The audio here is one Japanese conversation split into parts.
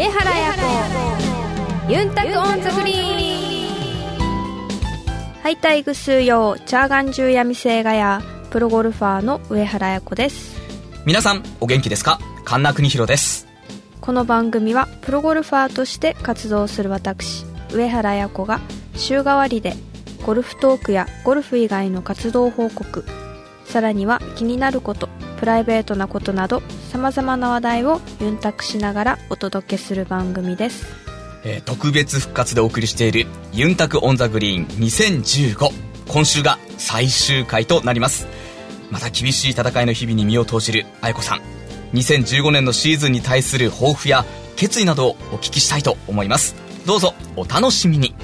上原彩子。ユンタクオンザグリー。ンはいタイグスーヨーチャーガンジュヤミセイガヤプロゴルファーの上原彩子です。皆さんお元気ですか？神田邦弘です。この番組はプロゴルファーとして活動する私上原彩子が週替わりでゴルフトークやゴルフ以外の活動報告さらには気になることプライベートなことなどさまざまな話題をユンタクしながらお届けする番組です。えー特別復活でお送りしているユンタクオンザグリーン2015今週が最終回となります。また厳しい戦いの日々に身を投じる愛子さん。2015年のシーズンに対する抱負や決意などをお聞きしたいと思います。どうぞお楽しみに。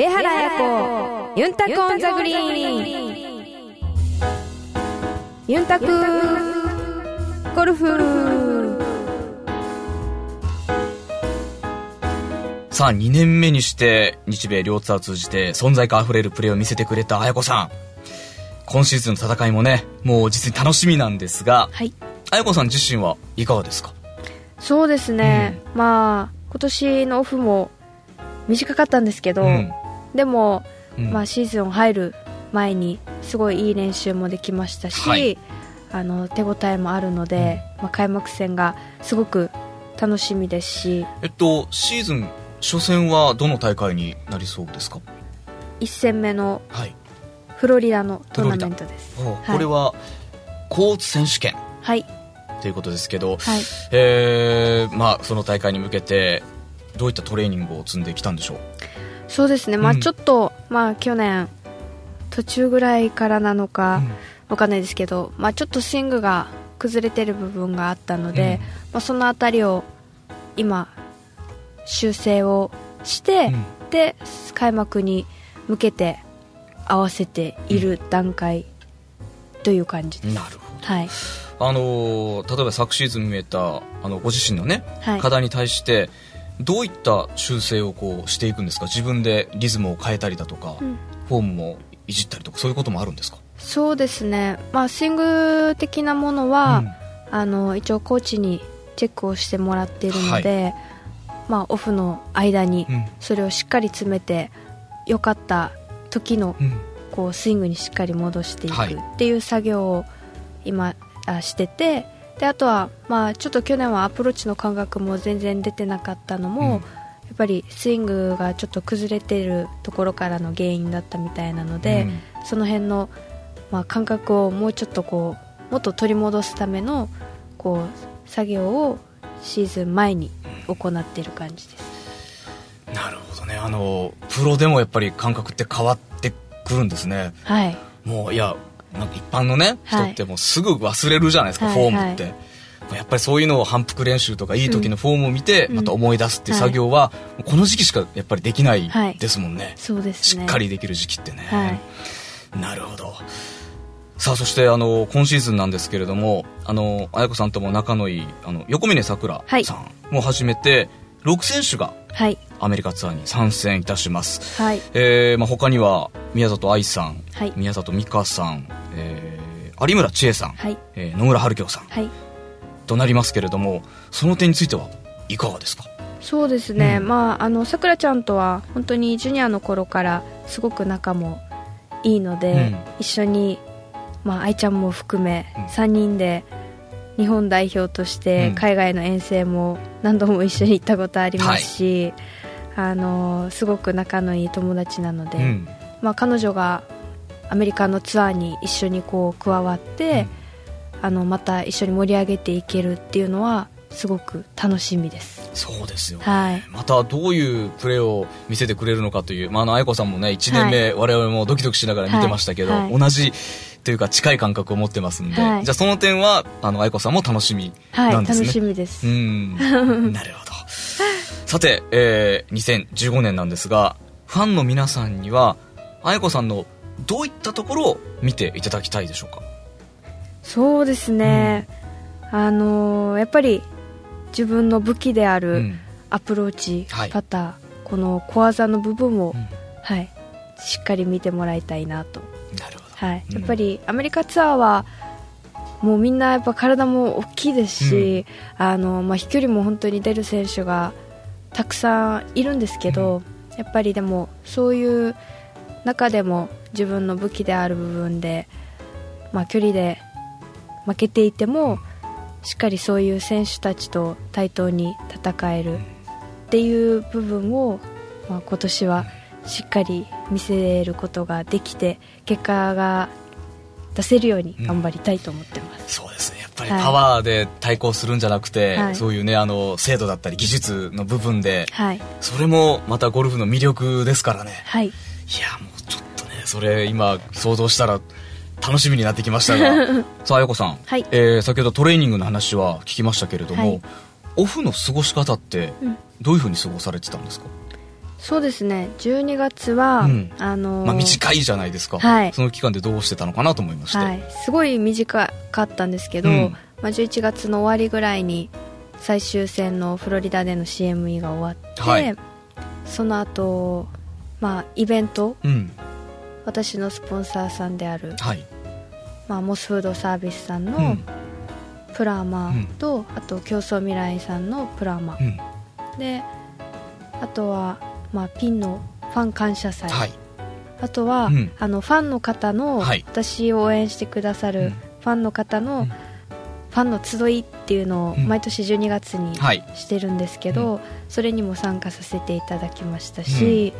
上原彩子ユンタクオンザグリーン。ユンタクゴルフ。さあ2年目にして日米両ツアーを通じて存在感あふれるプレーを見せてくれた彩子さん。今シーズンの戦いもねもう実に楽しみなんですがはい。彩子さん自身はいかがですか？そうですね、まあ今年のオフも短かったんですけど、うんでも、うん。まあ、シーズン入る前にすごいいい練習もできましたし、はい。あの手応えもあるので、まあ、開幕戦がすごく楽しみですし。えっとシーズン初戦はどの大会になりそうですか？1戦目のはい。フロリダのトーナメントです。おはい。これはコーツ選手権。はい。ということですけど、はい。えーまあ、その大会に向けてどういったトレーニングを積んできたんでしょう？そうですね、まあ、うんちょっと、まあ、去年途中ぐらいからなのかうん。わかんないですけど、まあ、ちょっとスイングが崩れてる部分があったので、まあ、そのあたりを今修正をして、うん。で開幕に向けて合わせている段階という感じです、なるほど。はい。あのー例えば昨シーズン見えたあのご自身のね、はい。課題に対してどういった修正をこうしていくんですか？自分でリズムを変えたりだとか、うん。フォームもいじったりとかそういうこともあるんですか？そうですね、まあ、スイング的なものは、あの一応コーチにチェックをしてもらっているので、まあ、オフの間にうん。それをしっかり詰めて良かった時のうん。こうスイングにしっかり戻していくはい。っていう作業を今あしててであとは、まあ、ちょっと去年はアプローチの感覚も全然出てなかったのも、うん。やっぱりスイングがちょっと崩れてるところからの原因だったみたいなので、うん。その辺の、まあ、感覚をもうちょっとこうもっと取り戻すためのこう作業をシーズン前に行っている感じです。なるほどね。あのプロでもやっぱり感覚って変わってくるんですね。はい。もういやなんか一般のね人はい。ってもうすぐ忘れるじゃないですか、はいフォームって、やっぱりそういうのを反復練習とかいい時のフォームを見て、うん。また思い出すっていう作業は、この時期しかやっぱりできないはいですもんね、そうですね。しっかりできる時期ってね、はい。なるほど。さあそしてあの今シーズンなんですけれどもあの綾子さんとも仲のいいあの横峯さくらはい。さんも始めて、6選手がはい。アメリカツアーに参戦いたします、はい。えーまあ、他には宮里藍さん、はい。宮里美香さん、えー有村千恵さん、はい。えー野村春京さん。はい。となりますけれどもその点についてはいかがですか？そうですね、うん。まああのさくらちゃんとは本当にジュニアの頃からすごく仲もいいので、うん。一緒にまあ愛ちゃんも含めうん。3人で日本代表としてうん。海外の遠征も何度も一緒に行ったことありますし、あのすごく仲のいい友達なので、うん。まあ、彼女がアメリカのツアーに一緒にこう加わって、あのまた一緒に盛り上げていけるっていうのはすごく楽しみです。そうですよね、はい。またどういうプレーを見せてくれるのかという、まあ、あの愛子さんもね1年目、我々もドキドキしながら見てましたけど、はい。はい。同じというか近い感覚を持ってますんで、はい。じゃあその点はあの愛子さんも楽しみはい、なんですね、楽しみです。うん。なるほど。さて、えー、2015年なんですがファンの皆さんには愛子さんのどういったところを見ていただきたいでしょうか？そうですね、あのーやっぱり自分の武器である、うん。アプローチ、はい。パターこの小技の部分を、うん。はい、しっかり見てもらいたいなと、なるほど。はい、うん。やっぱりアメリカツアーはもうみんなやっぱ体も大きいですし、あのまあ、飛距離も本当に出る選手がたくさんいるんですけど、やっぱりでもそういう中でも自分の武器である部分で、まあ、距離で負けていてもしっかりそういう選手たちと対等に戦えるっていう部分を、まあ、今年はしっかり見せることができて結果が出せるように頑張りたいと思ってます、そうですね。やっぱりはい。パワーで対抗するんじゃなくて、はい。そういうねあの精度だったり技術の部分ではい。それもまたゴルフの魅力ですからね。はい。いやもうそれ今想像したら楽しみになってきましたが。さああやこさん、はい。えー先ほどトレーニングの話は聞きましたけれども、はい。オフの過ごし方ってうん。どういうふうに過ごされてたんですか、そうですね。12月は、うん。あのーまあ、短いじゃないですか、はい。その期間でどうしてたのかなと思いまして、はい、すごい短かったんですけど、うん。まあ、11月の終わりぐらいに最終戦のフロリダでの CME が終わって、はい。その後、まあイベントうん私のスポンサーさんである、はい。まあ、モスフードサービスさんのうん。プラーマと、あと競争未来さんのプラーマ、うん。であとは、まあ、ピンのファン感謝祭、はい。あとは、うん。あのファンの方の、はい。私を応援してくださるうん。ファンの方の、うん。ファンの集いっていうのをうん。毎年12月にはい。してるんですけど、それにも参加させていただきましたし、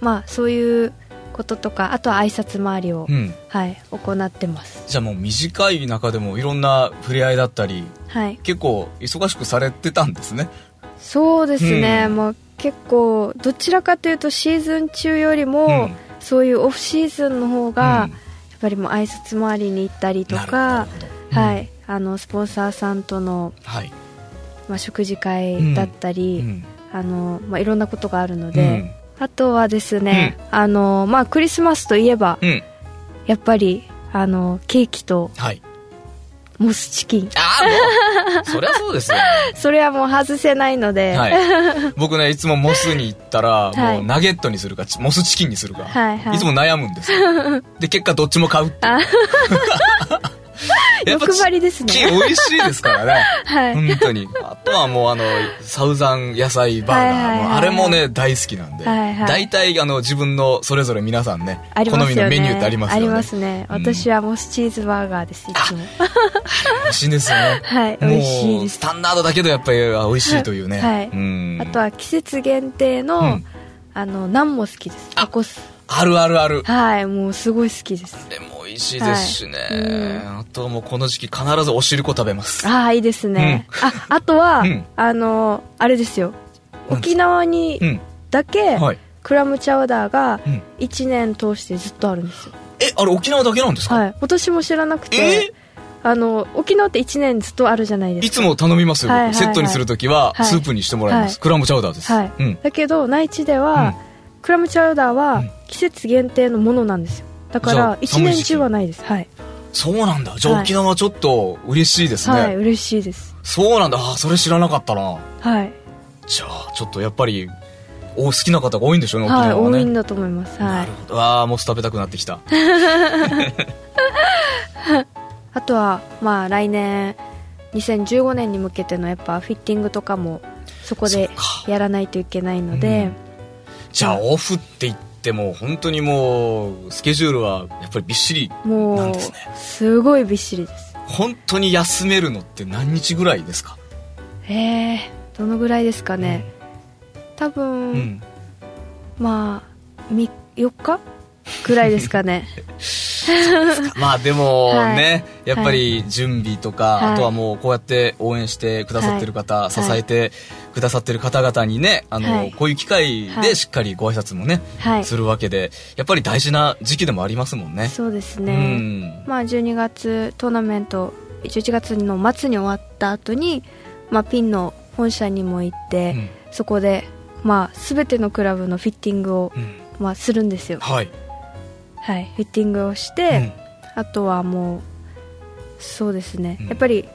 まあそういうこととかあとは挨拶回りを、うん。はい、行ってます。じゃあもう短い中でもいろんな触れ合いだったりはい。結構忙しくされてたんですね。そうですね、うん。もう結構どちらかというとシーズン中よりも、うん。そういうオフシーズンの方が、うん。やっぱりもう挨拶回りに行ったりとかはい、あのスポンサーさんとの、はい、まあ、食事会だったり、うん。あのまあ、いろんなことがあるので、あとはですね、あのまあ、クリスマスといえば、うん、やっぱりあのケーキとはい。モスチキン。ああもうそりゃそうですよ、それはもう外せないので、はい、僕ねいつもモスに行ったら、はい。もうナゲットにするかチモスチキンにするか、はいはい。つも悩むんですよ。で結果どっちも買うって 欲張りですね。美味しいですからね。はい、本当に。あとはもうあのサウザン野菜バーガー、もうあれもね大好きなんで、大体あの自分のそれぞれ皆さんね好みのメニューってありますよね。ありますね。うん。私はモスチーズバーガーですいつも。美味しいんですよね。はい美味しいです。タンダードだけどやっぱりあ美味しいというね、はいうん。あとは季節限定の、うん。あのナンも好きです。あタコス。あるあるある。はいもうすごい好きです。でも美味しいですしね、はい。うん。あともうこの時期必ずお汁粉食べます。ああいいですね、ああとは、うん。あのあれですよ。沖縄にうん。だけ、はい。クラムチャウダーがうん。1年通してずっとあるんですよ、えあれ沖縄だけなんですか、はい。私も知らなくてえあの沖縄って1年ずっとあるじゃないですか。いつも頼みますよ、僕はいはいはい。セットにするときははい。スープにしてもらいます、はい。クラムチャウダーです、はい、うん、だけど内地では、うん。クラムチャウダーうはん。季節限定のものなんですよだから1年中はないです。はい、そうなんだ。じゃあはい。沖縄ちょっと嬉しいですね、はい嬉しいです。そうなんだ。あそれ知らなかったな。はい。じゃあちょっとやっぱりお好きな方が多いんでしょうね沖はい縄はね、多いんだと思います。はないるほど。ああもう食べたくなってきた。あとはまあ来年2015年に向けてのやっぱフィッティングとかもそこでやらないといけないので、うん。じゃあオフって言っても本当にもうスケジュールはやっぱりびっしりなんですね。すごいびっしりです。本当に休めるのって何日ぐらいですか？えー、どのぐらいですかね、多分、うん。まあみ4日ぐらいですかね。まあでもはい。ね、やっぱり準備とか、はい。あとはもうこうやって応援してくださってる方、はい。支えてくださってる方々にね、あの、はい。こういう機会はい。でしっかりご挨拶もね、はい。するわけで、やっぱり大事な時期でもありますもんね。そうですうね、ん。まあ12月トーナメント11月の末に終わった後にまあピンの本社にも行って、うん。そこでまあ全てのクラブのフィッティングを、うん。まあ、するんですよ。はい。はい。フィッティングをして、あとはもうそうですね、うん。やっぱり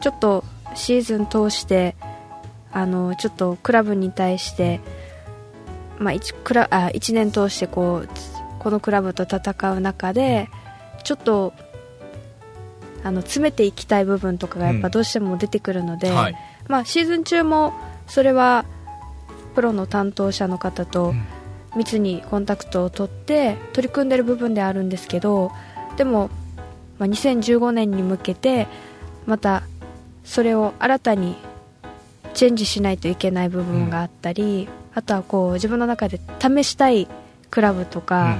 ちょっとシーズン通してあのちょっとクラブに対して、まあ、1, クラあ1年通してこうこのクラブと戦う中でちょっとあの詰めていきたい部分とかがやっぱどうしても出てくるので、はい。まあ、シーズン中もそれはプロの担当者の方とうん。密にコンタクトを取って取り組んでる部分であるんですけどでも、まあ、2015年に向けてまたそれを新たにチェンジしないといけない部分があったり、あとはこう自分の中で試したいクラブとか,、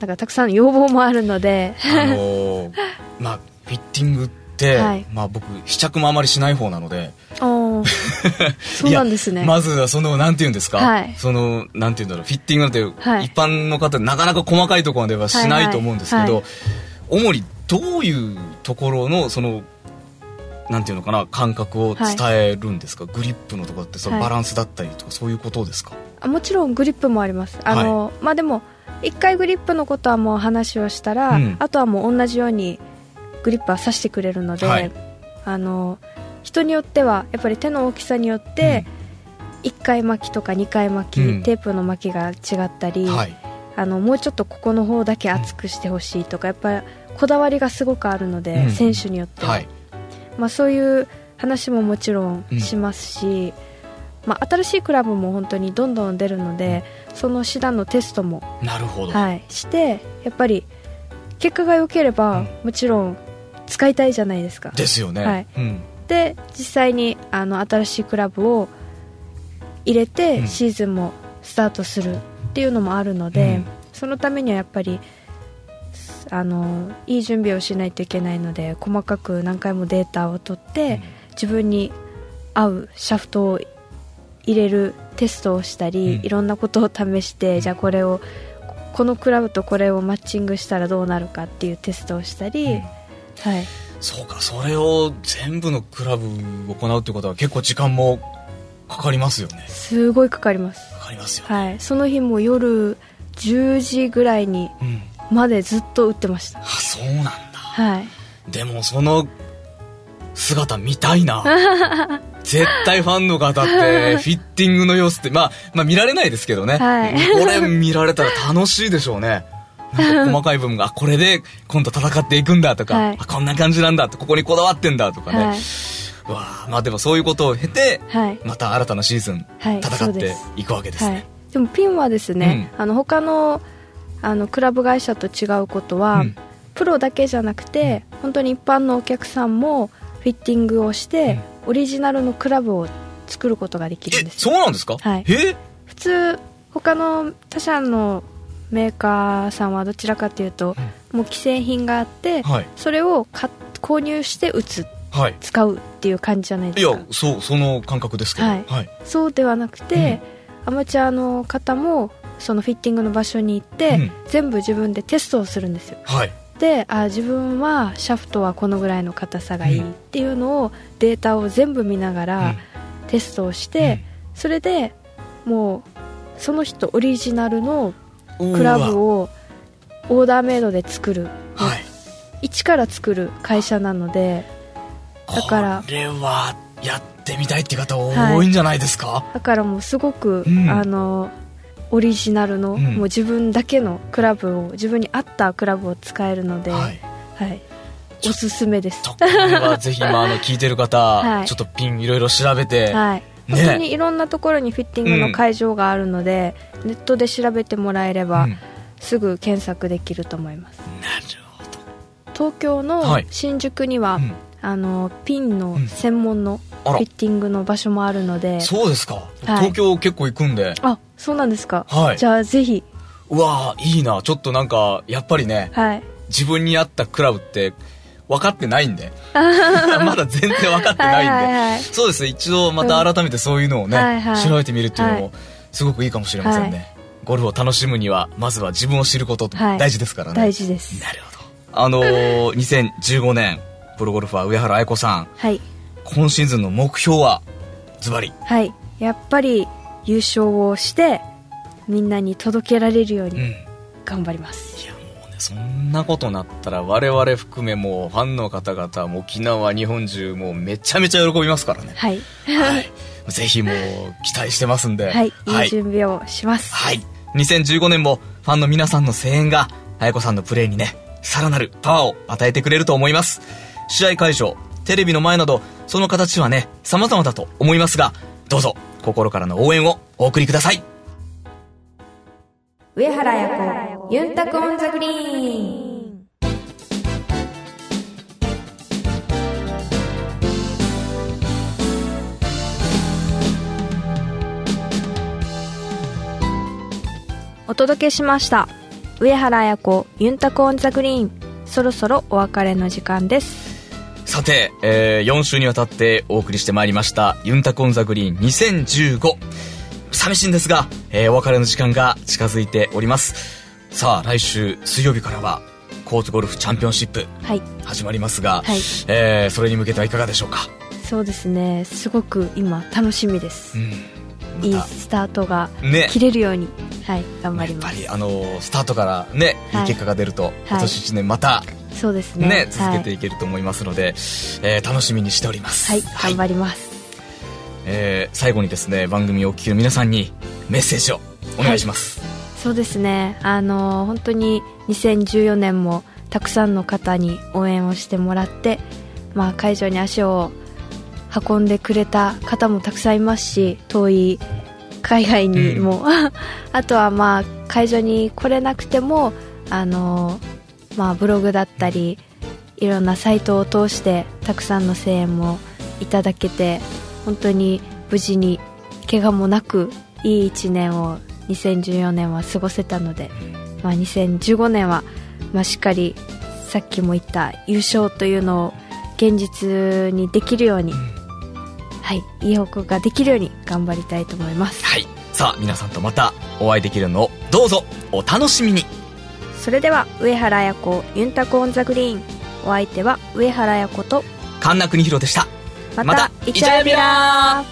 なんかたくさん要望もあるのでうんあのー まあフィッティングって、はい。まあ僕試着もあまりしない方なので。そうなんですね。まずはそのなんて言うんですか、はい。そのなんて言うんだろうフィッティングなんて、はい。一般の方なかなか細かいところまではしないと思うんですけど、はいはい。主にどういうところのそのなんていうのかな感覚を伝えるんですか、グリップのところってそのはい。バランスだったりとか、そういうことですか？あもちろんグリップもあります。あの、まあでも1回グリップのことはもう話をしたら、うん。あとはもう同じようにグリップは刺してくれるので、はい。あの人によってはやっぱり手の大きさによって、1回巻きとか2回巻き、うん。テープの巻きが違ったり、はい。あのもうちょっとここの方だけ厚くしてほしいとかやっぱりこだわりがすごくあるので、うん。選手によっては、はいまあ、そういう話ももちろんしますし、まあ、新しいクラブも本当にどんどん出るので、そのシダのテストも、なるほど、はい、してやっぱり結果が良ければ、うん。もちろん使いたいじゃないですか。ですよね、はい。うん。で実際にあの新しいクラブを入れて、うん。シーズンもスタートするっていうのもあるので、うん。そのためにはやっぱりあのいい準備をしないといけないので細かく何回もデータを取って、自分に合うシャフトを入れるテストをしたり、うん。いろんなことを試して、じゃあこれをこのクラブとこれをマッチングしたらどうなるかっていうテストをしたり、うん。はい、そうかそれを全部のクラブ行うってことは結構時間もかかりますよね。すごいかかります、かかりますよね、はい、その日も夜10時ぐらいにうんまでずっと打ってました。あそうなんだ。はい。でもその姿見たいな。絶対ファンの方って フィッティングの様子って、まあ、まあ見られないですけどね、はい。これ見られたら楽しいでしょうね。なんか細かい部分が あこれで今度戦っていくんだとか、はい。あこんな感じなんだとここにこだわってんだとかね、はい。うわあまあでもそういうことを経てはい。また新たなシーズンはい戦っていくわけですはい。ね、、でもピンはですね、あの他のあのクラブ会社と違うことは、うん。プロだけじゃなくて、本当に一般のお客さんもフィッティングをして、オリジナルのクラブを作ることができるんえですよ。そうなんですか、はい。え？普通他の他社のメーカーさんはどちらかというと、もう既製品があって、はい。それを購入して打つはい。使うっていう感じじゃないいですか。やそうその感覚ですけど。はい。はい、そうではなくて、アマチュアの方もそのフィッティングの場所に行って、うん。全部自分でテストをするんですよ。はい。であ自分はシャフトはこのぐらいの硬さがいいっていうのをデータを全部見ながらテストをして、それでもうその人オリジナルのうんクラブをオーダーメイドで作る。はい。一から作る会社なのでだからこれはやってみたいって方多い。んじゃないですか、だからもうすごく、うん。あのオリジナルの、うん。もう自分だけのクラブを自分に合ったクラブを使えるので、ははい。いおすすめです。とこれはぜひ今あの聞いてる方、はい。ちょっとピンいろいろ調べて、はい。ね。本当にいろんなところにフィッティングの会場があるので、ネットで調べてもらえれば、うん。なるすぐ検索できると思います。ほど。東京のはい。新宿には、うんあのピンの専門のフィッティングの場所もあるので、そうですか、東京結構行くんで。あそうなんですか、はい。じゃあぜひ。うわーいいな。ちょっとなんかやっぱりねはい。自分に合ったクラブって分かってないんで。まだ全然分かってないんで、はいはいはい。そうですね。一度また改めてそういうのをね、はいはい。調べてみるっていうのもはい。すごくいいかもしれませんね、はい。ゴルフを楽しむにはまずは自分を知ることはい。大事ですからね、大事です。なるほど。あのー、2015年プロゴルファー上原愛子さん。はい。今シーズンの目標はズバリ。はい。やっぱり優勝をしてみんなに届けられるようにうん。頑張ります、いやもうねそんなことなったら我々含めもうファンの方々も沖縄日本中もうめちゃめちゃ喜びますからね。はい。はい。ぜひもう期待してますんで。はい、い。い準備をします。はい。2015年もファンの皆さんの声援が、あやこさんのプレーにね、さらなるパワーを与えてくれると思います。試合会場、テレビの前など、その形はね、様々だと思いますが、どうぞ、心からの応援をお送りください。上原彩子、ユンタクオンザグリーン。お届けしました上原彩子ユンタク on the green そろそろお別れの時間ですさて、えー、4週にわたってお送りしてまいりましたユンタク on the green 2015寂しいんですが、えー、お別れの時間が近づいております。さあ来週水曜日からはコーツゴルフチャンピオンシップ始まりますが、はい、えー、それに向けてはいかがでしょうか？そうですね。すごく今楽しみです、うん。いいスタートが切れるように、ね、はい頑張ります。やっぱりあのスタートからね、はい、いい結果が出ると、今年1年またそうですね。ね続けていけると思いますので、はい、えー、楽しみにしております。はい、はい、頑張ります、えー、最後にですね番組をお聞きの皆さんにメッセージをお願いします、はい、そうですね。あの本当に2014年もたくさんの方に応援をしてもらって、まあ、会場に足を運んでくれた方もたくさんいますし遠い海外にも、うん、あとはまあ会場に来れなくてもあの、まあ、ブログだったりいろんなサイトを通してたくさんの声援もいただけて本当に無事に怪我もなくいい1年を2014年は過ごせたので、まあ、2015年は、まあ、しっかりさっきも言った優勝というのを現実にできるようにはいいい報告ができるように頑張りたいと思います。はい。さあ皆さんとまたお会いできるのをどうぞお楽しみにそれでは上原綾子ユンタコオンザグリーン。お相手は上原綾子と神田邦弘でした。またイチャヤビラ